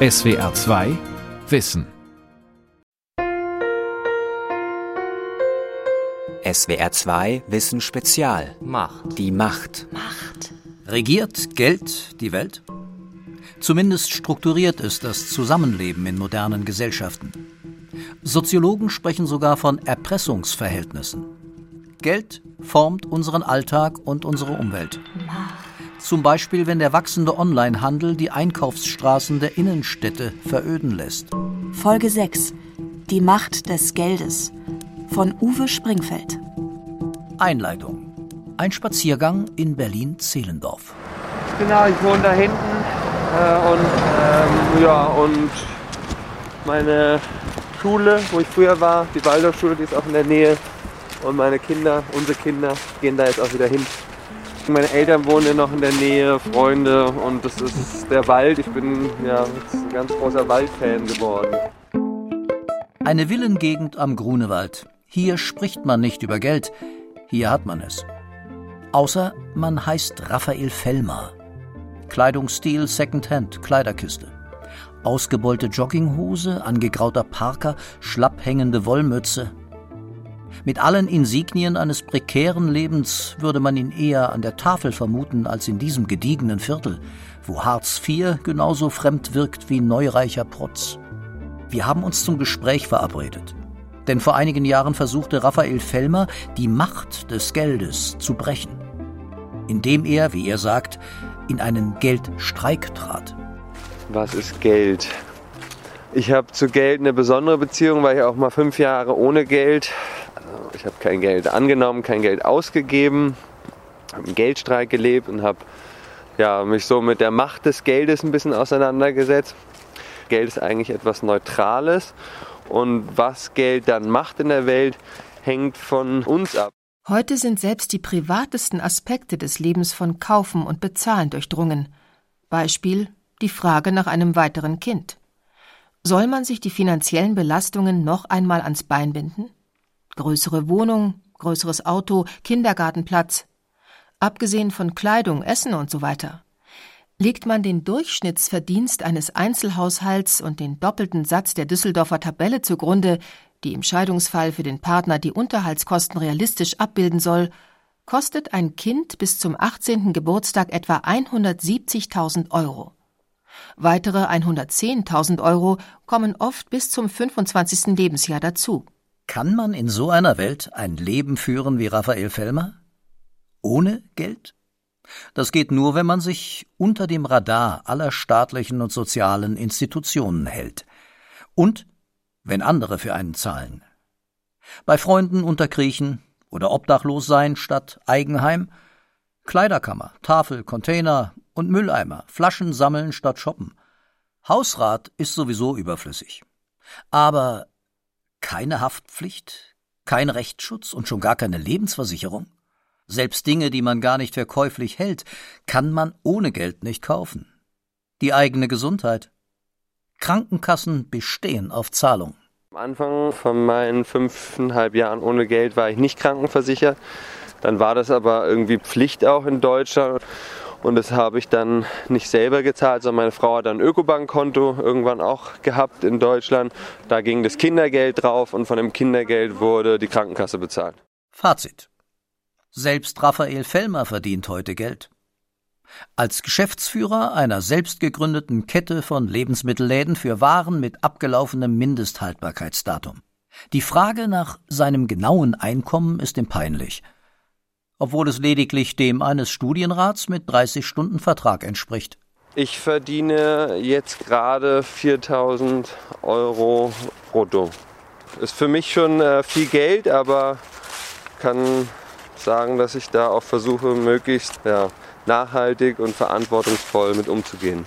SWR 2 Wissen. SWR 2 Wissen Spezial. Macht. Die Macht. Macht. Regiert Geld die Welt? Zumindest strukturiert es das Zusammenleben in modernen Gesellschaften. Soziologen sprechen sogar von Erpressungsverhältnissen. Geld formt unseren Alltag und unsere Umwelt. Macht. Zum Beispiel, wenn der wachsende Onlinehandel die Einkaufsstraßen der Innenstädte veröden lässt. Folge 6. Die Macht des Geldes. Von Uwe Springfeld. Einleitung. Ein Spaziergang in Berlin-Zehlendorf. Genau, ich wohne da hinten äh, und ähm, ja und meine Schule, wo ich früher war, die Waldorfschule, die ist auch in der Nähe und meine Kinder, unsere Kinder gehen da jetzt auch wieder hin. Meine Eltern wohnen noch in der Nähe, Freunde und das ist der Wald. Ich bin ja ein ganz großer Waldfan geworden. Eine Villengegend am Grunewald. Hier spricht man nicht über Geld, hier hat man es. Außer man heißt Raphael Fellmer. Kleidungsstil Secondhand, Kleiderkiste. Ausgebeulte Jogginghose, angegrauter Parker, schlapp hängende Wollmütze. Mit allen Insignien eines prekären Lebens würde man ihn eher an der Tafel vermuten als in diesem gediegenen Viertel, wo Hartz IV genauso fremd wirkt wie neureicher Protz. Wir haben uns zum Gespräch verabredet. Denn vor einigen Jahren versuchte Raphael Fellmer, die Macht des Geldes zu brechen. Indem er, wie er sagt, in einen Geldstreik trat. Was ist Geld? Ich habe zu Geld eine besondere Beziehung, weil ich auch mal fünf Jahre ohne Geld, ich habe kein Geld angenommen, kein Geld ausgegeben, habe im Geldstreik gelebt und habe ja, mich so mit der Macht des Geldes ein bisschen auseinandergesetzt. Geld ist eigentlich etwas Neutrales und was Geld dann macht in der Welt, hängt von uns ab. Heute sind selbst die privatesten Aspekte des Lebens von Kaufen und Bezahlen durchdrungen. Beispiel die Frage nach einem weiteren Kind. Soll man sich die finanziellen Belastungen noch einmal ans Bein binden? Größere Wohnung, größeres Auto, Kindergartenplatz. Abgesehen von Kleidung, Essen und so weiter. Legt man den Durchschnittsverdienst eines Einzelhaushalts und den doppelten Satz der Düsseldorfer Tabelle zugrunde, die im Scheidungsfall für den Partner die Unterhaltskosten realistisch abbilden soll, kostet ein Kind bis zum 18. Geburtstag etwa 170.000 Euro. Weitere 110.000 Euro kommen oft bis zum 25. Lebensjahr dazu. Kann man in so einer Welt ein Leben führen wie Raphael Fellmer? Ohne Geld? Das geht nur, wenn man sich unter dem Radar aller staatlichen und sozialen Institutionen hält. Und wenn andere für einen zahlen. Bei Freunden unterkriechen oder obdachlos sein statt Eigenheim, Kleiderkammer, Tafel, Container und Mülleimer, Flaschen sammeln statt shoppen. Hausrat ist sowieso überflüssig. Aber keine Haftpflicht, kein Rechtsschutz und schon gar keine Lebensversicherung? Selbst Dinge, die man gar nicht für käuflich hält, kann man ohne Geld nicht kaufen. Die eigene Gesundheit. Krankenkassen bestehen auf Zahlung. Am Anfang von meinen fünfeinhalb Jahren ohne Geld war ich nicht krankenversichert. Dann war das aber irgendwie Pflicht auch in Deutschland. Und das habe ich dann nicht selber gezahlt, sondern meine Frau hat ein Ökobankkonto irgendwann auch gehabt in Deutschland. Da ging das Kindergeld drauf und von dem Kindergeld wurde die Krankenkasse bezahlt. Fazit. Selbst Raphael Fellmer verdient heute Geld. Als Geschäftsführer einer selbst gegründeten Kette von Lebensmittelläden für Waren mit abgelaufenem Mindesthaltbarkeitsdatum. Die Frage nach seinem genauen Einkommen ist ihm peinlich, obwohl es lediglich dem eines Studienrats mit 30 Stunden Vertrag entspricht. Ich verdiene jetzt gerade 4000 Euro brutto. Ist für mich schon äh, viel Geld, aber kann sagen, dass ich da auch versuche, möglichst ja, nachhaltig und verantwortungsvoll mit umzugehen.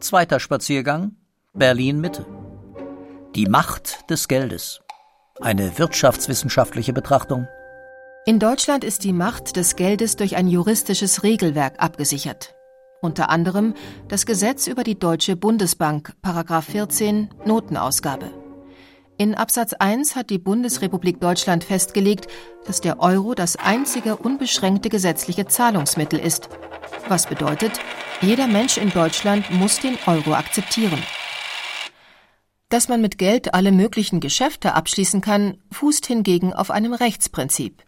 Zweiter Spaziergang Berlin Mitte. Die Macht des Geldes. Eine wirtschaftswissenschaftliche Betrachtung. In Deutschland ist die Macht des Geldes durch ein juristisches Regelwerk abgesichert. Unter anderem das Gesetz über die Deutsche Bundesbank, Paragraph 14, Notenausgabe. In Absatz 1 hat die Bundesrepublik Deutschland festgelegt, dass der Euro das einzige unbeschränkte gesetzliche Zahlungsmittel ist. Was bedeutet, Jeder Mensch in Deutschland muss den Euro akzeptieren. Dass man mit Geld alle möglichen Geschäfte abschließen kann, fußt hingegen auf einem Rechtsprinzip.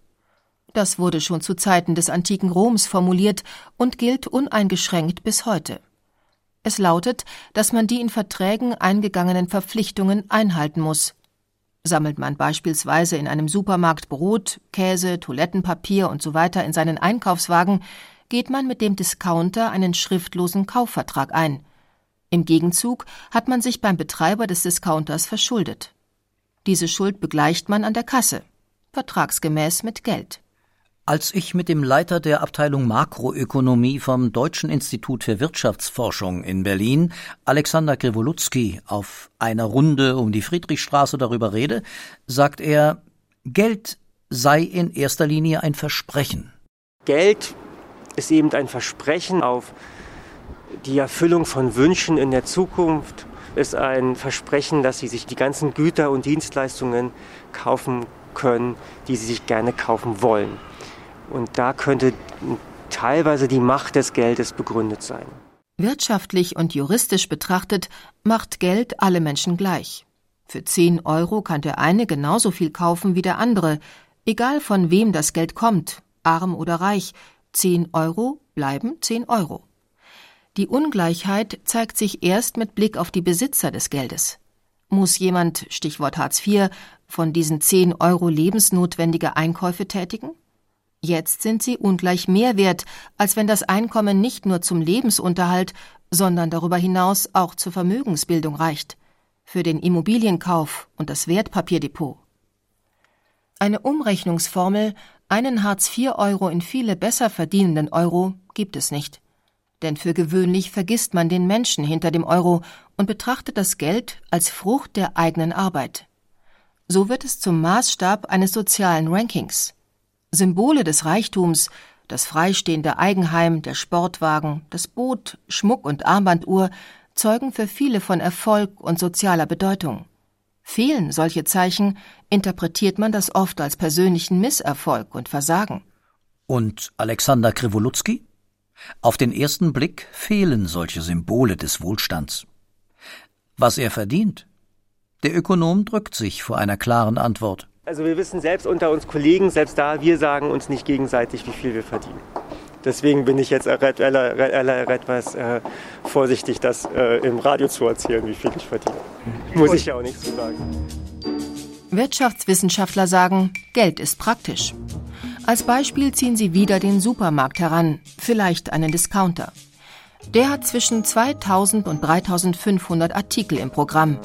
Das wurde schon zu Zeiten des antiken Roms formuliert und gilt uneingeschränkt bis heute. Es lautet, dass man die in Verträgen eingegangenen Verpflichtungen einhalten muss. Sammelt man beispielsweise in einem Supermarkt Brot, Käse, Toilettenpapier und so weiter in seinen Einkaufswagen, geht man mit dem Discounter einen schriftlosen Kaufvertrag ein. Im Gegenzug hat man sich beim Betreiber des Discounters verschuldet. Diese Schuld begleicht man an der Kasse, vertragsgemäß mit Geld. Als ich mit dem Leiter der Abteilung Makroökonomie vom Deutschen Institut für Wirtschaftsforschung in Berlin, Alexander Grewolutzki, auf einer Runde um die Friedrichstraße darüber rede, sagt er, Geld sei in erster Linie ein Versprechen. Geld ist eben ein Versprechen auf die Erfüllung von Wünschen in der Zukunft ist ein Versprechen, dass sie sich die ganzen Güter und Dienstleistungen kaufen können, die sie sich gerne kaufen wollen. Und da könnte teilweise die Macht des Geldes begründet sein. Wirtschaftlich und juristisch betrachtet macht Geld alle Menschen gleich. Für 10 Euro kann der eine genauso viel kaufen wie der andere, egal von wem das Geld kommt, arm oder reich. 10 Euro bleiben 10 Euro. Die Ungleichheit zeigt sich erst mit Blick auf die Besitzer des Geldes. Muss jemand, Stichwort Hartz IV, von diesen 10 Euro lebensnotwendige Einkäufe tätigen? Jetzt sind sie ungleich mehr wert, als wenn das Einkommen nicht nur zum Lebensunterhalt, sondern darüber hinaus auch zur Vermögensbildung reicht, für den Immobilienkauf und das Wertpapierdepot. Eine Umrechnungsformel, einen Hartz-IV-Euro in viele besser verdienenden Euro, gibt es nicht denn für gewöhnlich vergisst man den Menschen hinter dem Euro und betrachtet das Geld als Frucht der eigenen Arbeit. So wird es zum Maßstab eines sozialen Rankings. Symbole des Reichtums, das freistehende Eigenheim, der Sportwagen, das Boot, Schmuck und Armbanduhr zeugen für viele von Erfolg und sozialer Bedeutung. Fehlen solche Zeichen, interpretiert man das oft als persönlichen Misserfolg und Versagen. Und Alexander Krivolutzki? Auf den ersten Blick fehlen solche Symbole des Wohlstands. Was er verdient? Der Ökonom drückt sich vor einer klaren Antwort. Also wir wissen selbst unter uns Kollegen, selbst da, wir sagen uns nicht gegenseitig, wie viel wir verdienen. Deswegen bin ich jetzt etwas äh, vorsichtig, das äh, im Radio zu erzählen, wie viel ich verdiene. Muss ich ja auch nicht so sagen. Wirtschaftswissenschaftler sagen, Geld ist praktisch. Als Beispiel ziehen sie wieder den Supermarkt heran, vielleicht einen Discounter. Der hat zwischen 2000 und 3500 Artikel im Programm.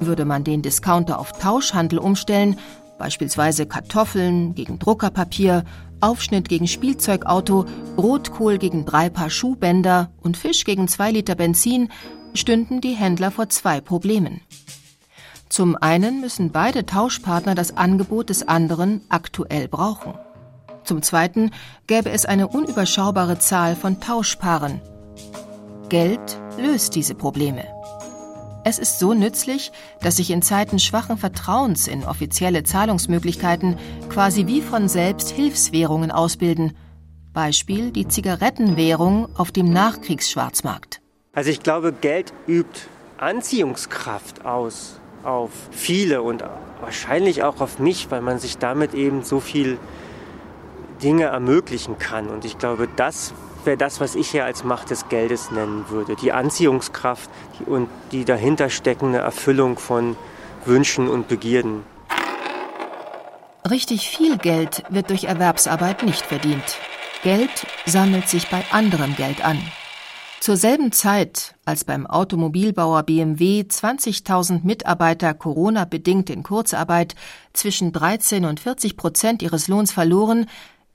Würde man den Discounter auf Tauschhandel umstellen, beispielsweise Kartoffeln gegen Druckerpapier, Aufschnitt gegen Spielzeugauto, Rotkohl gegen drei Paar Schuhbänder und Fisch gegen zwei Liter Benzin, stünden die Händler vor zwei Problemen. Zum einen müssen beide Tauschpartner das Angebot des anderen aktuell brauchen. Zum Zweiten gäbe es eine unüberschaubare Zahl von Tauschpaaren. Geld löst diese Probleme. Es ist so nützlich, dass sich in Zeiten schwachen Vertrauens in offizielle Zahlungsmöglichkeiten quasi wie von selbst Hilfswährungen ausbilden. Beispiel die Zigarettenwährung auf dem Nachkriegsschwarzmarkt. Also ich glaube, Geld übt Anziehungskraft aus auf viele und wahrscheinlich auch auf mich, weil man sich damit eben so viel Dinge ermöglichen kann. Und ich glaube, das wäre das, was ich hier als Macht des Geldes nennen würde. Die Anziehungskraft und die dahinter steckende Erfüllung von Wünschen und Begierden. Richtig viel Geld wird durch Erwerbsarbeit nicht verdient. Geld sammelt sich bei anderem Geld an. Zur selben Zeit, als beim Automobilbauer BMW 20.000 Mitarbeiter Corona-bedingt in Kurzarbeit zwischen 13 und 40 Prozent ihres Lohns verloren,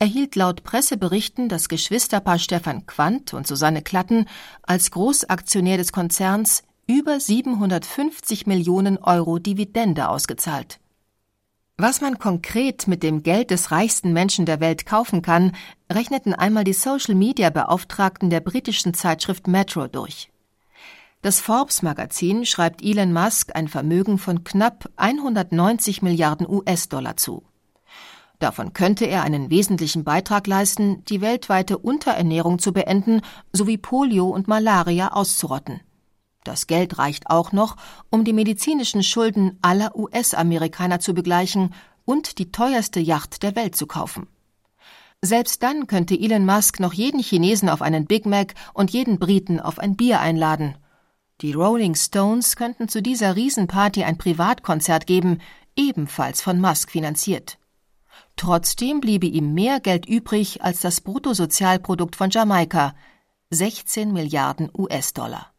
erhielt laut Presseberichten das Geschwisterpaar Stefan Quandt und Susanne Klatten als Großaktionär des Konzerns über 750 Millionen Euro Dividende ausgezahlt. Was man konkret mit dem Geld des reichsten Menschen der Welt kaufen kann, rechneten einmal die Social-Media-Beauftragten der britischen Zeitschrift Metro durch. Das Forbes-Magazin schreibt Elon Musk ein Vermögen von knapp 190 Milliarden US-Dollar zu. Davon könnte er einen wesentlichen Beitrag leisten, die weltweite Unterernährung zu beenden sowie Polio und Malaria auszurotten. Das Geld reicht auch noch, um die medizinischen Schulden aller US-Amerikaner zu begleichen und die teuerste Yacht der Welt zu kaufen. Selbst dann könnte Elon Musk noch jeden Chinesen auf einen Big Mac und jeden Briten auf ein Bier einladen. Die Rolling Stones könnten zu dieser Riesenparty ein Privatkonzert geben, ebenfalls von Musk finanziert. Trotzdem bliebe ihm mehr Geld übrig als das Bruttosozialprodukt von Jamaika 16 Milliarden US-Dollar.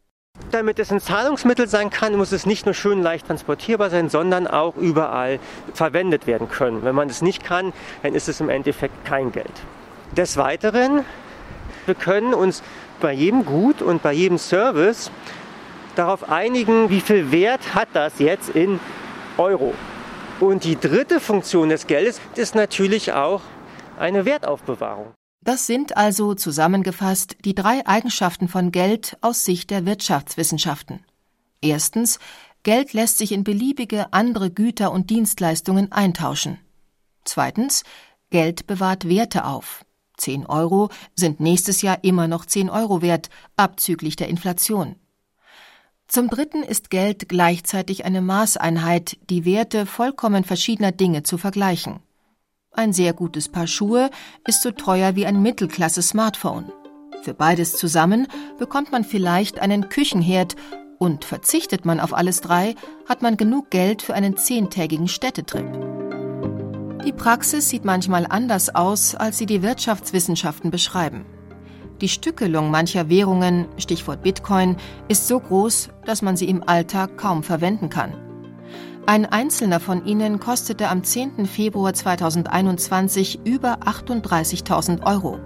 Damit es ein Zahlungsmittel sein kann, muss es nicht nur schön leicht transportierbar sein, sondern auch überall verwendet werden können. Wenn man es nicht kann, dann ist es im Endeffekt kein Geld. Des Weiteren, wir können uns bei jedem Gut und bei jedem Service darauf einigen, wie viel Wert hat das jetzt in Euro. Und die dritte Funktion des Geldes ist natürlich auch eine Wertaufbewahrung. Das sind also zusammengefasst die drei Eigenschaften von Geld aus Sicht der Wirtschaftswissenschaften. Erstens, Geld lässt sich in beliebige andere Güter und Dienstleistungen eintauschen. Zweitens, Geld bewahrt Werte auf. 10 Euro sind nächstes Jahr immer noch 10 Euro wert, abzüglich der Inflation. Zum Dritten ist Geld gleichzeitig eine Maßeinheit, die Werte vollkommen verschiedener Dinge zu vergleichen. Ein sehr gutes Paar Schuhe ist so teuer wie ein Mittelklasse-Smartphone. Für beides zusammen bekommt man vielleicht einen Küchenherd und verzichtet man auf alles drei, hat man genug Geld für einen zehntägigen Städtetrip. Die Praxis sieht manchmal anders aus, als sie die Wirtschaftswissenschaften beschreiben. Die Stückelung mancher Währungen, Stichwort Bitcoin, ist so groß, dass man sie im Alltag kaum verwenden kann. Ein einzelner von ihnen kostete am 10. Februar 2021 über 38.000 Euro.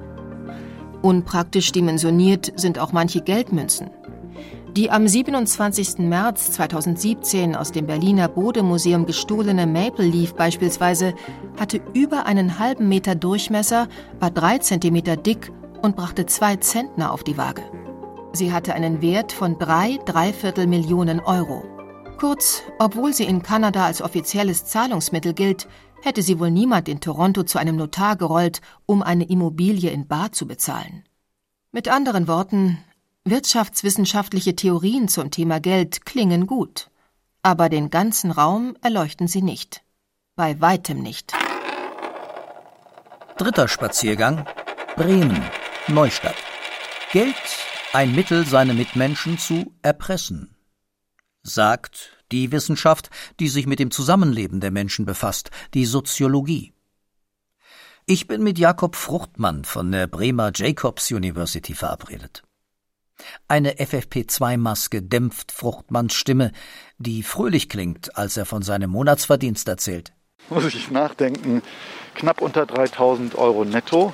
Unpraktisch dimensioniert sind auch manche Geldmünzen. Die am 27. März 2017 aus dem Berliner Bodemuseum gestohlene Maple Leaf beispielsweise hatte über einen halben Meter Durchmesser, war drei Zentimeter dick und brachte zwei Zentner auf die Waage. Sie hatte einen Wert von drei Dreiviertel Millionen Euro. Kurz, obwohl sie in Kanada als offizielles Zahlungsmittel gilt, hätte sie wohl niemand in Toronto zu einem Notar gerollt, um eine Immobilie in Bar zu bezahlen. Mit anderen Worten, wirtschaftswissenschaftliche Theorien zum Thema Geld klingen gut, aber den ganzen Raum erleuchten sie nicht. Bei weitem nicht. Dritter Spaziergang Bremen, Neustadt. Geld ein Mittel, seine Mitmenschen zu erpressen sagt die Wissenschaft, die sich mit dem Zusammenleben der Menschen befasst, die Soziologie. Ich bin mit Jakob Fruchtmann von der Bremer Jacobs University verabredet. Eine FFP2-Maske dämpft Fruchtmanns Stimme, die fröhlich klingt, als er von seinem Monatsverdienst erzählt. Muss ich nachdenken, knapp unter 3000 Euro netto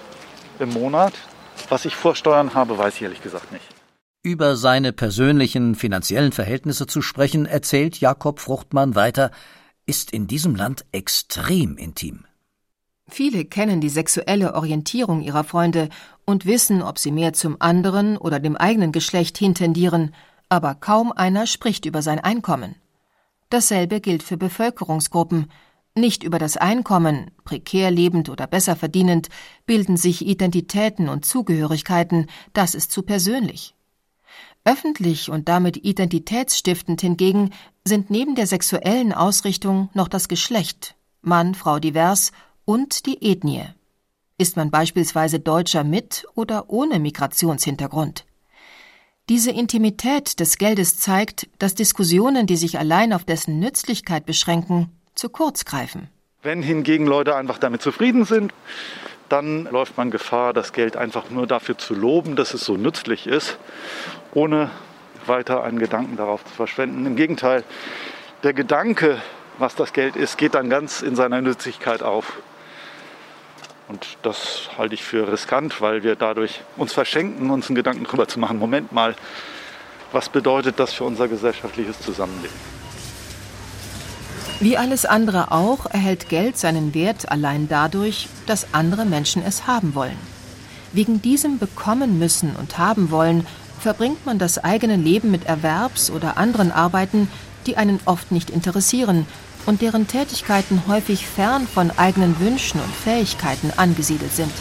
im Monat. Was ich vor Steuern habe, weiß ich ehrlich gesagt nicht. Über seine persönlichen finanziellen Verhältnisse zu sprechen, erzählt Jakob Fruchtmann weiter, ist in diesem Land extrem intim. Viele kennen die sexuelle Orientierung ihrer Freunde und wissen, ob sie mehr zum anderen oder dem eigenen Geschlecht hintendieren, aber kaum einer spricht über sein Einkommen. Dasselbe gilt für Bevölkerungsgruppen. Nicht über das Einkommen, prekär lebend oder besser verdienend, bilden sich Identitäten und Zugehörigkeiten, das ist zu persönlich. Öffentlich und damit identitätsstiftend hingegen sind neben der sexuellen Ausrichtung noch das Geschlecht, Mann, Frau divers und die Ethnie. Ist man beispielsweise Deutscher mit oder ohne Migrationshintergrund? Diese Intimität des Geldes zeigt, dass Diskussionen, die sich allein auf dessen Nützlichkeit beschränken, zu kurz greifen. Wenn hingegen Leute einfach damit zufrieden sind, dann läuft man Gefahr, das Geld einfach nur dafür zu loben, dass es so nützlich ist ohne weiter einen Gedanken darauf zu verschwenden. Im Gegenteil, der Gedanke, was das Geld ist, geht dann ganz in seiner Nützlichkeit auf. Und das halte ich für riskant, weil wir dadurch uns verschenken, uns einen Gedanken darüber zu machen, Moment mal, was bedeutet das für unser gesellschaftliches Zusammenleben? Wie alles andere auch erhält Geld seinen Wert allein dadurch, dass andere Menschen es haben wollen. Wegen diesem bekommen müssen und haben wollen verbringt man das eigene Leben mit Erwerbs- oder anderen Arbeiten, die einen oft nicht interessieren, und deren Tätigkeiten häufig fern von eigenen Wünschen und Fähigkeiten angesiedelt sind.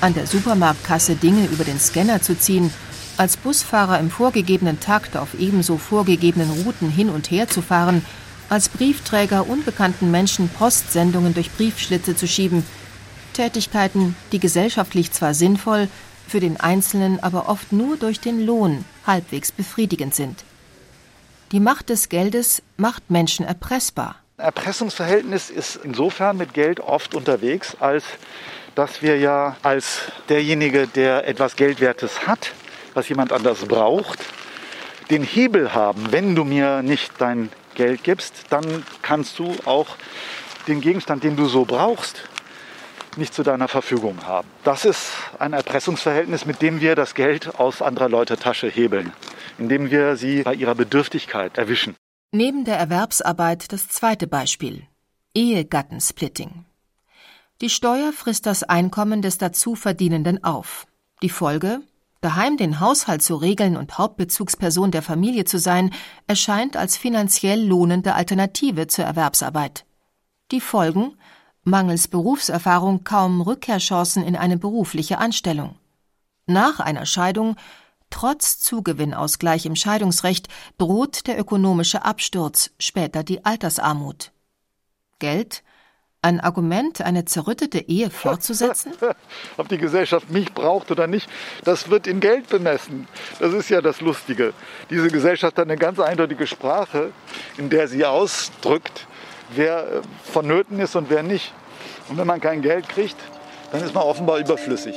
An der Supermarktkasse Dinge über den Scanner zu ziehen, als Busfahrer im vorgegebenen Takt auf ebenso vorgegebenen Routen hin und her zu fahren, als Briefträger unbekannten Menschen Postsendungen durch Briefschlitze zu schieben, Tätigkeiten, die gesellschaftlich zwar sinnvoll, für den Einzelnen aber oft nur durch den Lohn halbwegs befriedigend sind. Die Macht des Geldes macht Menschen erpressbar. Erpressungsverhältnis ist insofern mit Geld oft unterwegs, als dass wir ja als derjenige, der etwas Geldwertes hat, was jemand anders braucht, den Hebel haben, wenn du mir nicht dein Geld gibst, dann kannst du auch den Gegenstand, den du so brauchst, nicht zu deiner Verfügung haben. Das ist ein Erpressungsverhältnis, mit dem wir das Geld aus anderer Leute Tasche hebeln, indem wir sie bei ihrer Bedürftigkeit erwischen. Neben der Erwerbsarbeit das zweite Beispiel Ehegattensplitting. Die Steuer frisst das Einkommen des Dazuverdienenden auf. Die Folge Daheim den Haushalt zu regeln und Hauptbezugsperson der Familie zu sein, erscheint als finanziell lohnende Alternative zur Erwerbsarbeit. Die Folgen mangels Berufserfahrung kaum Rückkehrchancen in eine berufliche Anstellung. Nach einer Scheidung, trotz Zugewinnausgleich im Scheidungsrecht, droht der ökonomische Absturz, später die Altersarmut. Geld ein Argument, eine zerrüttete Ehe fortzusetzen? Ob die Gesellschaft mich braucht oder nicht, das wird in Geld bemessen. Das ist ja das Lustige. Diese Gesellschaft hat eine ganz eindeutige Sprache, in der sie ausdrückt, wer äh, vonnöten ist und wer nicht. Und wenn man kein Geld kriegt, dann ist man offenbar überflüssig.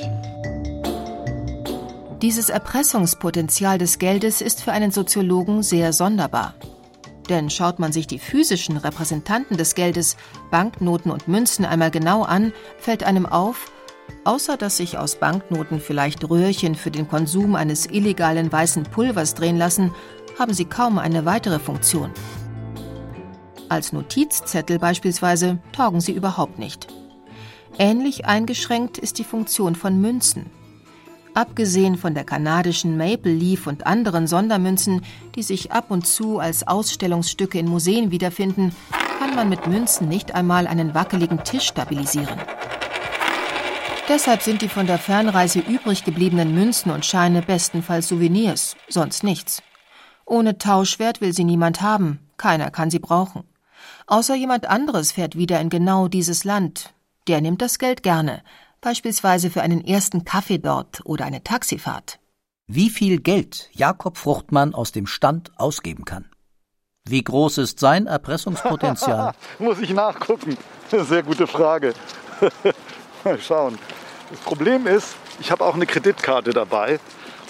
Dieses Erpressungspotenzial des Geldes ist für einen Soziologen sehr sonderbar. Denn schaut man sich die physischen Repräsentanten des Geldes, Banknoten und Münzen einmal genau an, fällt einem auf, außer dass sich aus Banknoten vielleicht Röhrchen für den Konsum eines illegalen weißen Pulvers drehen lassen, haben sie kaum eine weitere Funktion. Als Notizzettel beispielsweise taugen sie überhaupt nicht. Ähnlich eingeschränkt ist die Funktion von Münzen. Abgesehen von der kanadischen Maple Leaf und anderen Sondermünzen, die sich ab und zu als Ausstellungsstücke in Museen wiederfinden, kann man mit Münzen nicht einmal einen wackeligen Tisch stabilisieren. Deshalb sind die von der Fernreise übrig gebliebenen Münzen und Scheine bestenfalls Souvenirs, sonst nichts. Ohne Tauschwert will sie niemand haben, keiner kann sie brauchen. Außer jemand anderes fährt wieder in genau dieses Land. Der nimmt das Geld gerne, beispielsweise für einen ersten Kaffee dort oder eine Taxifahrt. Wie viel Geld Jakob Fruchtmann aus dem Stand ausgeben kann. Wie groß ist sein Erpressungspotenzial? Muss ich nachgucken. Sehr gute Frage. Mal schauen. Das Problem ist, ich habe auch eine Kreditkarte dabei.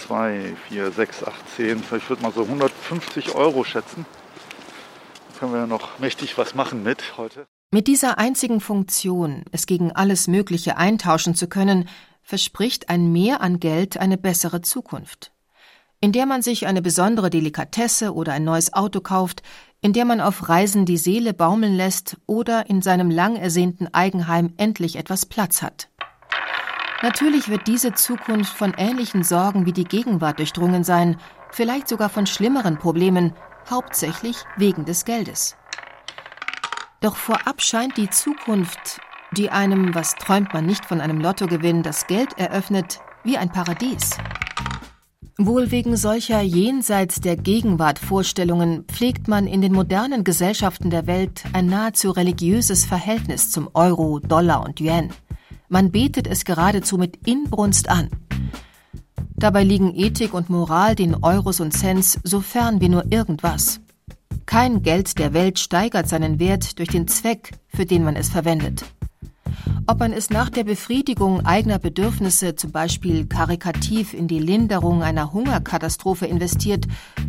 2, 4, 6, 8, 10, ich würde mal so 150 Euro schätzen. Da können wir ja noch mächtig was machen mit heute. Mit dieser einzigen Funktion, es gegen alles Mögliche eintauschen zu können, verspricht ein Mehr an Geld eine bessere Zukunft. In der man sich eine besondere Delikatesse oder ein neues Auto kauft, in der man auf Reisen die Seele baumeln lässt oder in seinem lang ersehnten Eigenheim endlich etwas Platz hat. Natürlich wird diese Zukunft von ähnlichen Sorgen wie die Gegenwart durchdrungen sein, vielleicht sogar von schlimmeren Problemen, hauptsächlich wegen des Geldes. Doch vorab scheint die Zukunft, die einem, was träumt man nicht von einem Lottogewinn, das Geld eröffnet, wie ein Paradies. Wohl wegen solcher jenseits der Gegenwart Vorstellungen pflegt man in den modernen Gesellschaften der Welt ein nahezu religiöses Verhältnis zum Euro, Dollar und Yuan. Man betet es geradezu mit Inbrunst an. Dabei liegen Ethik und Moral den Euros und Cents so fern wie nur irgendwas. Kein Geld der Welt steigert seinen Wert durch den Zweck, für den man es verwendet. Ob man es nach der Befriedigung eigener Bedürfnisse zum Beispiel karikativ in die Linderung einer Hungerkatastrophe investiert,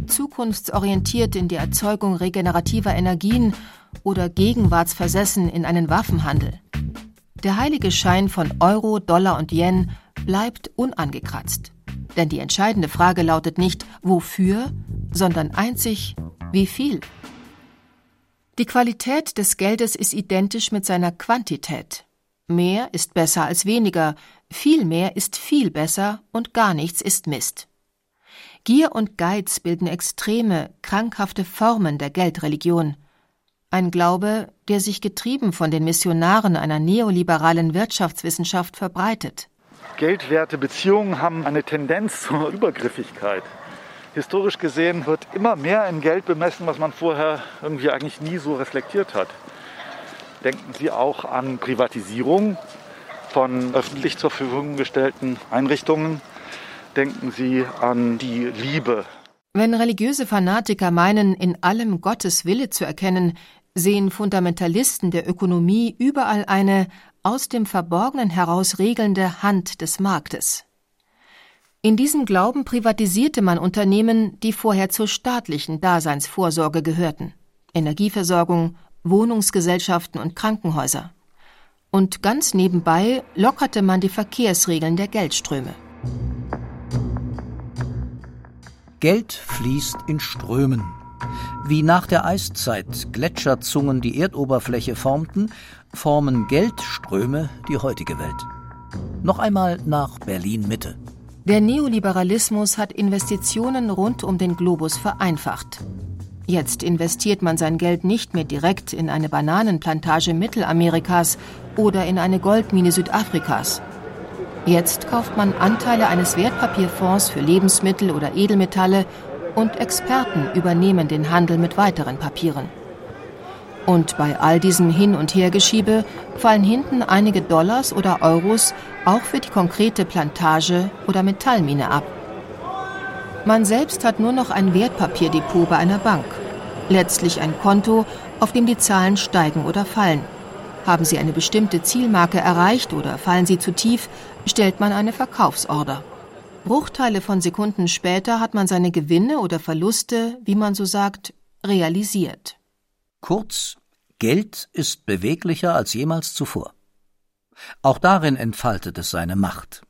zukunftsorientiert in die Erzeugung regenerativer Energien oder gegenwartsversessen in einen Waffenhandel. Der heilige Schein von Euro, Dollar und Yen bleibt unangekratzt. Denn die entscheidende Frage lautet nicht wofür, sondern einzig wie viel? Die Qualität des Geldes ist identisch mit seiner Quantität. Mehr ist besser als weniger, viel mehr ist viel besser und gar nichts ist Mist. Gier und Geiz bilden extreme, krankhafte Formen der Geldreligion. Ein Glaube, der sich getrieben von den Missionaren einer neoliberalen Wirtschaftswissenschaft verbreitet. Geldwerte Beziehungen haben eine Tendenz zur Übergriffigkeit. Historisch gesehen wird immer mehr in Geld bemessen, was man vorher irgendwie eigentlich nie so reflektiert hat. Denken Sie auch an Privatisierung von öffentlich zur Verfügung gestellten Einrichtungen. Denken Sie an die Liebe. Wenn religiöse Fanatiker meinen, in allem Gottes Wille zu erkennen, sehen Fundamentalisten der Ökonomie überall eine aus dem Verborgenen heraus regelnde Hand des Marktes. In diesem Glauben privatisierte man Unternehmen, die vorher zur staatlichen Daseinsvorsorge gehörten Energieversorgung, Wohnungsgesellschaften und Krankenhäuser. Und ganz nebenbei lockerte man die Verkehrsregeln der Geldströme. Geld fließt in Strömen. Wie nach der Eiszeit Gletscherzungen die Erdoberfläche formten, formen Geldströme die heutige Welt. Noch einmal nach Berlin Mitte. Der Neoliberalismus hat Investitionen rund um den Globus vereinfacht. Jetzt investiert man sein Geld nicht mehr direkt in eine Bananenplantage Mittelamerikas oder in eine Goldmine Südafrikas. Jetzt kauft man Anteile eines Wertpapierfonds für Lebensmittel oder Edelmetalle und Experten übernehmen den Handel mit weiteren Papieren. Und bei all diesem Hin- und Hergeschiebe fallen hinten einige Dollars oder Euros auch für die konkrete Plantage oder Metallmine ab. Man selbst hat nur noch ein Wertpapierdepot bei einer Bank. Letztlich ein Konto, auf dem die Zahlen steigen oder fallen. Haben Sie eine bestimmte Zielmarke erreicht oder fallen Sie zu tief, stellt man eine Verkaufsorder. Bruchteile von Sekunden später hat man seine Gewinne oder Verluste, wie man so sagt, realisiert. Kurz, Geld ist beweglicher als jemals zuvor. Auch darin entfaltet es seine Macht.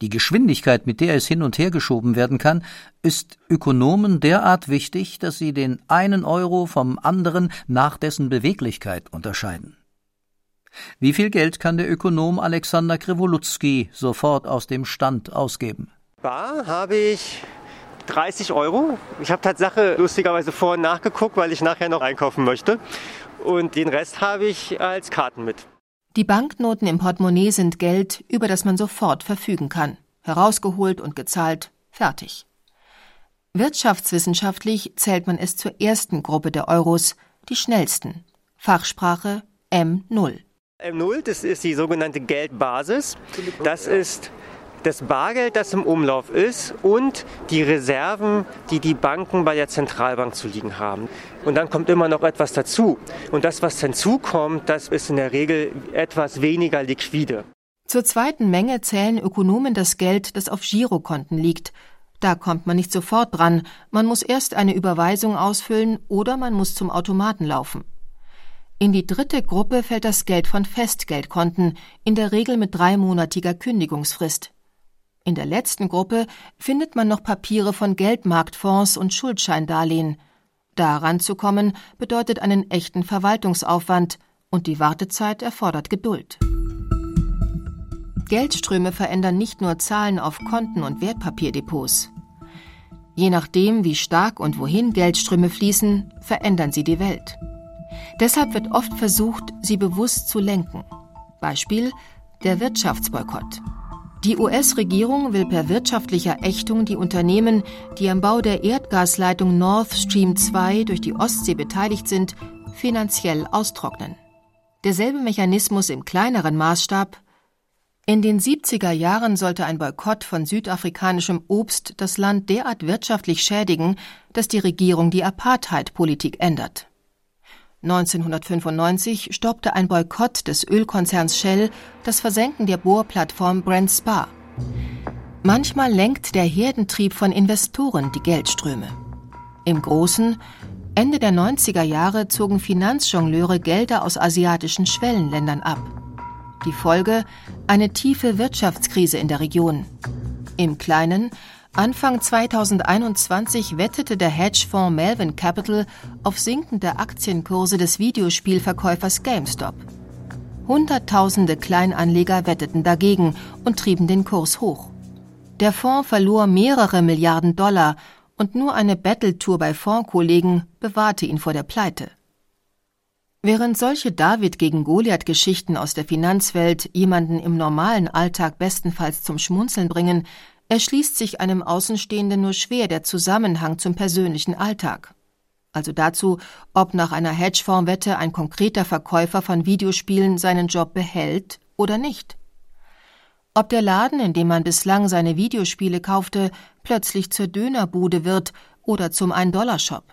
Die Geschwindigkeit, mit der es hin und her geschoben werden kann, ist Ökonomen derart wichtig, dass sie den einen Euro vom anderen nach dessen Beweglichkeit unterscheiden. Wie viel Geld kann der Ökonom Alexander Krivolutzki sofort aus dem Stand ausgeben? Bar habe ich 30 Euro. Ich habe Tatsache lustigerweise vorhin nachgeguckt, weil ich nachher noch einkaufen möchte. Und den Rest habe ich als Karten mit. Die Banknoten im Portemonnaie sind Geld, über das man sofort verfügen kann. Herausgeholt und gezahlt, fertig. Wirtschaftswissenschaftlich zählt man es zur ersten Gruppe der Euros, die schnellsten. Fachsprache M0. M0, das ist die sogenannte Geldbasis. Das ist das Bargeld, das im Umlauf ist und die Reserven, die die Banken bei der Zentralbank zu liegen haben. Und dann kommt immer noch etwas dazu. Und das, was hinzukommt, das ist in der Regel etwas weniger liquide. Zur zweiten Menge zählen Ökonomen das Geld, das auf Girokonten liegt. Da kommt man nicht sofort dran, man muss erst eine Überweisung ausfüllen oder man muss zum Automaten laufen. In die dritte Gruppe fällt das Geld von Festgeldkonten, in der Regel mit dreimonatiger Kündigungsfrist. In der letzten Gruppe findet man noch Papiere von Geldmarktfonds und Schuldscheindarlehen. Daran zu kommen bedeutet einen echten Verwaltungsaufwand und die Wartezeit erfordert Geduld. Geldströme verändern nicht nur Zahlen auf Konten und Wertpapierdepots. Je nachdem, wie stark und wohin Geldströme fließen, verändern sie die Welt. Deshalb wird oft versucht, sie bewusst zu lenken. Beispiel der Wirtschaftsboykott. Die US-Regierung will per wirtschaftlicher Ächtung die Unternehmen, die am Bau der Erdgasleitung Nord Stream 2 durch die Ostsee beteiligt sind, finanziell austrocknen. Derselbe Mechanismus im kleineren Maßstab. In den 70er Jahren sollte ein Boykott von südafrikanischem Obst das Land derart wirtschaftlich schädigen, dass die Regierung die Apartheid-Politik ändert. 1995 stoppte ein Boykott des Ölkonzerns Shell das Versenken der Bohrplattform Brent Spa. Manchmal lenkt der Herdentrieb von Investoren die Geldströme. Im Großen, Ende der 90er Jahre zogen Finanzjongleure Gelder aus asiatischen Schwellenländern ab. Die Folge eine tiefe Wirtschaftskrise in der Region. Im Kleinen Anfang 2021 wettete der Hedgefonds Melvin Capital auf sinkende Aktienkurse des Videospielverkäufers GameStop. Hunderttausende Kleinanleger wetteten dagegen und trieben den Kurs hoch. Der Fonds verlor mehrere Milliarden Dollar und nur eine Battletour bei Fondskollegen bewahrte ihn vor der Pleite. Während solche David gegen Goliath Geschichten aus der Finanzwelt jemanden im normalen Alltag bestenfalls zum Schmunzeln bringen, erschließt sich einem Außenstehenden nur schwer der Zusammenhang zum persönlichen Alltag. Also dazu, ob nach einer Hedgefondswette ein konkreter Verkäufer von Videospielen seinen Job behält oder nicht. Ob der Laden, in dem man bislang seine Videospiele kaufte, plötzlich zur Dönerbude wird oder zum Ein-Dollar-Shop.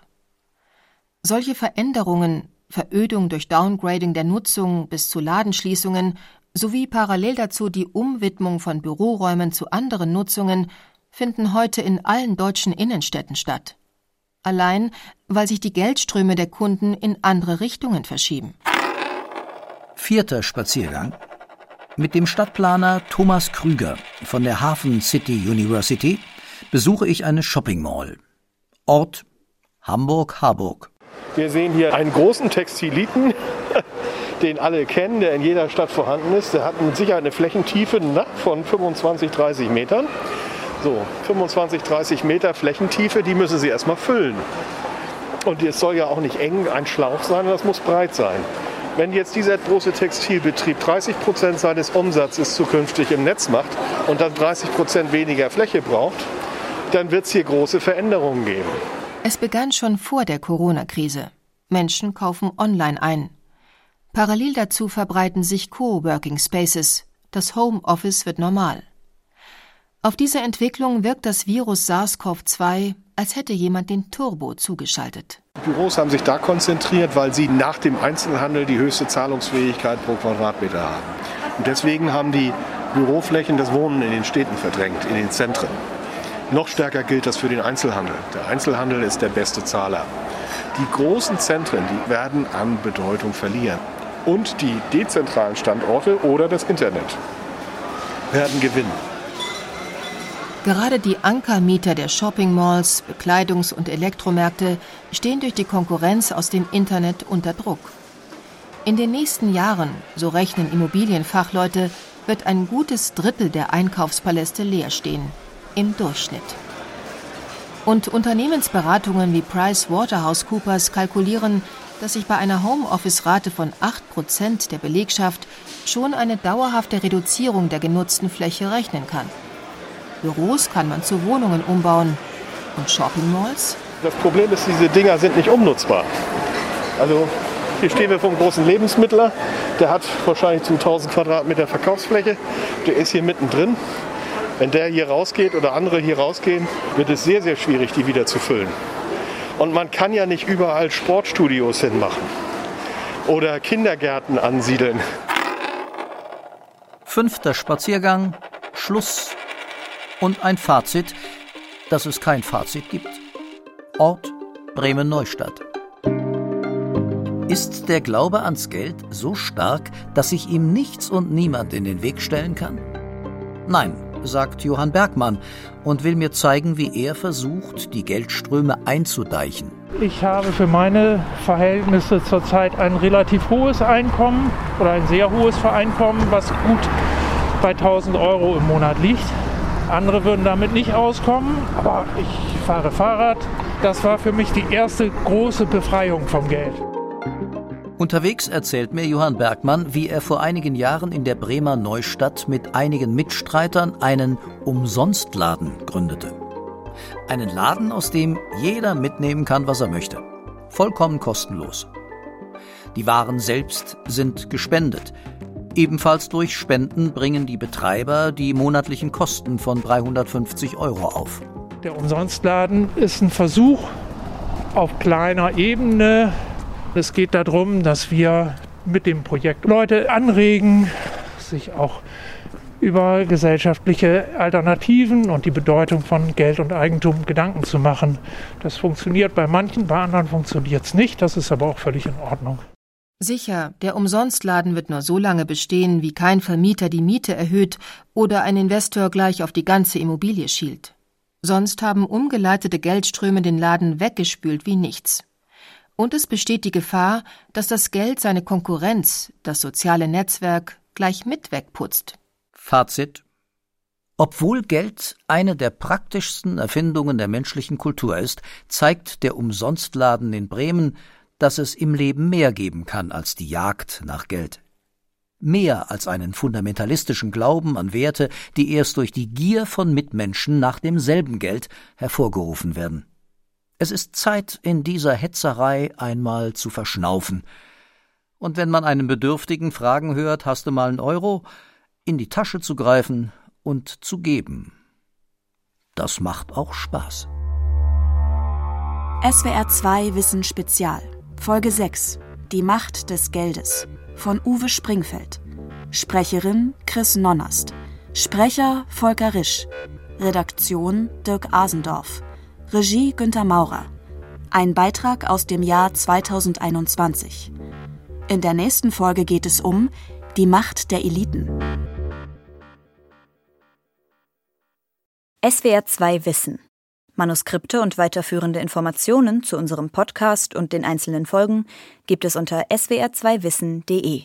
Solche Veränderungen Verödung durch Downgrading der Nutzung bis zu Ladenschließungen sowie parallel dazu die Umwidmung von Büroräumen zu anderen Nutzungen finden heute in allen deutschen Innenstädten statt. Allein, weil sich die Geldströme der Kunden in andere Richtungen verschieben. Vierter Spaziergang mit dem Stadtplaner Thomas Krüger von der Hafen City University besuche ich eine Shopping Mall. Ort Hamburg-Harburg. Wir sehen hier einen großen Textiliten, den alle kennen, der in jeder Stadt vorhanden ist. Der hat mit Sicherheit eine Flächentiefe von 25, 30 Metern. So, 25, 30 Meter Flächentiefe, die müssen Sie erstmal füllen. Und es soll ja auch nicht eng ein Schlauch sein, das muss breit sein. Wenn jetzt dieser große Textilbetrieb 30 Prozent seines Umsatzes zukünftig im Netz macht und dann 30 Prozent weniger Fläche braucht, dann wird es hier große Veränderungen geben. Es begann schon vor der Corona-Krise. Menschen kaufen online ein. Parallel dazu verbreiten sich Co-working Spaces. Das Homeoffice wird normal. Auf diese Entwicklung wirkt das Virus SARS-CoV-2, als hätte jemand den Turbo zugeschaltet. Die Büros haben sich da konzentriert, weil sie nach dem Einzelhandel die höchste Zahlungsfähigkeit pro Quadratmeter haben. Und deswegen haben die Büroflächen das Wohnen in den Städten verdrängt, in den Zentren. Noch stärker gilt das für den Einzelhandel. Der Einzelhandel ist der beste Zahler. Die großen Zentren, die werden an Bedeutung verlieren. Und die dezentralen Standorte oder das Internet werden gewinnen. Gerade die Ankermieter der Shopping-Malls, Bekleidungs- und Elektromärkte stehen durch die Konkurrenz aus dem Internet unter Druck. In den nächsten Jahren, so rechnen Immobilienfachleute, wird ein gutes Drittel der Einkaufspaläste leer stehen im Durchschnitt. Und Unternehmensberatungen wie PricewaterhouseCoopers kalkulieren, dass sich bei einer Homeoffice-Rate von 8% der Belegschaft schon eine dauerhafte Reduzierung der genutzten Fläche rechnen kann. Büros kann man zu Wohnungen umbauen. Und Shopping-Malls? Das Problem ist, diese Dinger sind nicht umnutzbar. Also hier stehen wir vom großen Lebensmittler. Der hat wahrscheinlich zu 1000 Quadratmeter Verkaufsfläche. Der ist hier mittendrin. Wenn der hier rausgeht oder andere hier rausgehen, wird es sehr, sehr schwierig, die wieder zu füllen. Und man kann ja nicht überall Sportstudios hinmachen oder Kindergärten ansiedeln. Fünfter Spaziergang, Schluss und ein Fazit, dass es kein Fazit gibt. Ort Bremen-Neustadt. Ist der Glaube ans Geld so stark, dass sich ihm nichts und niemand in den Weg stellen kann? Nein, sagt Johann Bergmann und will mir zeigen, wie er versucht, die Geldströme einzudeichen. Ich habe für meine Verhältnisse zurzeit ein relativ hohes Einkommen oder ein sehr hohes Vereinkommen, was gut bei 1000 Euro im Monat liegt. Andere würden damit nicht auskommen, aber ich fahre Fahrrad. Das war für mich die erste große Befreiung vom Geld. Unterwegs erzählt mir Johann Bergmann, wie er vor einigen Jahren in der Bremer Neustadt mit einigen Mitstreitern einen Umsonstladen gründete. Einen Laden, aus dem jeder mitnehmen kann, was er möchte. Vollkommen kostenlos. Die Waren selbst sind gespendet. Ebenfalls durch Spenden bringen die Betreiber die monatlichen Kosten von 350 Euro auf. Der Umsonstladen ist ein Versuch, auf kleiner Ebene es geht darum, dass wir mit dem Projekt Leute anregen, sich auch über gesellschaftliche Alternativen und die Bedeutung von Geld und Eigentum Gedanken zu machen. Das funktioniert bei manchen, bei anderen funktioniert es nicht. Das ist aber auch völlig in Ordnung. Sicher, der Umsonstladen wird nur so lange bestehen, wie kein Vermieter die Miete erhöht oder ein Investor gleich auf die ganze Immobilie schielt. Sonst haben umgeleitete Geldströme den Laden weggespült wie nichts. Und es besteht die Gefahr, dass das Geld seine Konkurrenz, das soziale Netzwerk, gleich mit wegputzt. Fazit obwohl Geld eine der praktischsten Erfindungen der menschlichen Kultur ist, zeigt der Umsonstladen in Bremen, dass es im Leben mehr geben kann als die Jagd nach Geld. Mehr als einen fundamentalistischen Glauben an Werte, die erst durch die Gier von Mitmenschen nach demselben Geld hervorgerufen werden. Es ist Zeit, in dieser Hetzerei einmal zu verschnaufen. Und wenn man einen Bedürftigen fragen hört, hast du mal einen Euro, in die Tasche zu greifen und zu geben. Das macht auch Spaß. SWR 2 Wissen Spezial Folge 6 Die Macht des Geldes von Uwe Springfeld. Sprecherin Chris Nonnast. Sprecher Volker Risch. Redaktion Dirk Asendorf. Regie Günter Maurer. Ein Beitrag aus dem Jahr 2021. In der nächsten Folge geht es um die Macht der Eliten. SWR 2 Wissen. Manuskripte und weiterführende Informationen zu unserem Podcast und den einzelnen Folgen gibt es unter swr2wissen.de.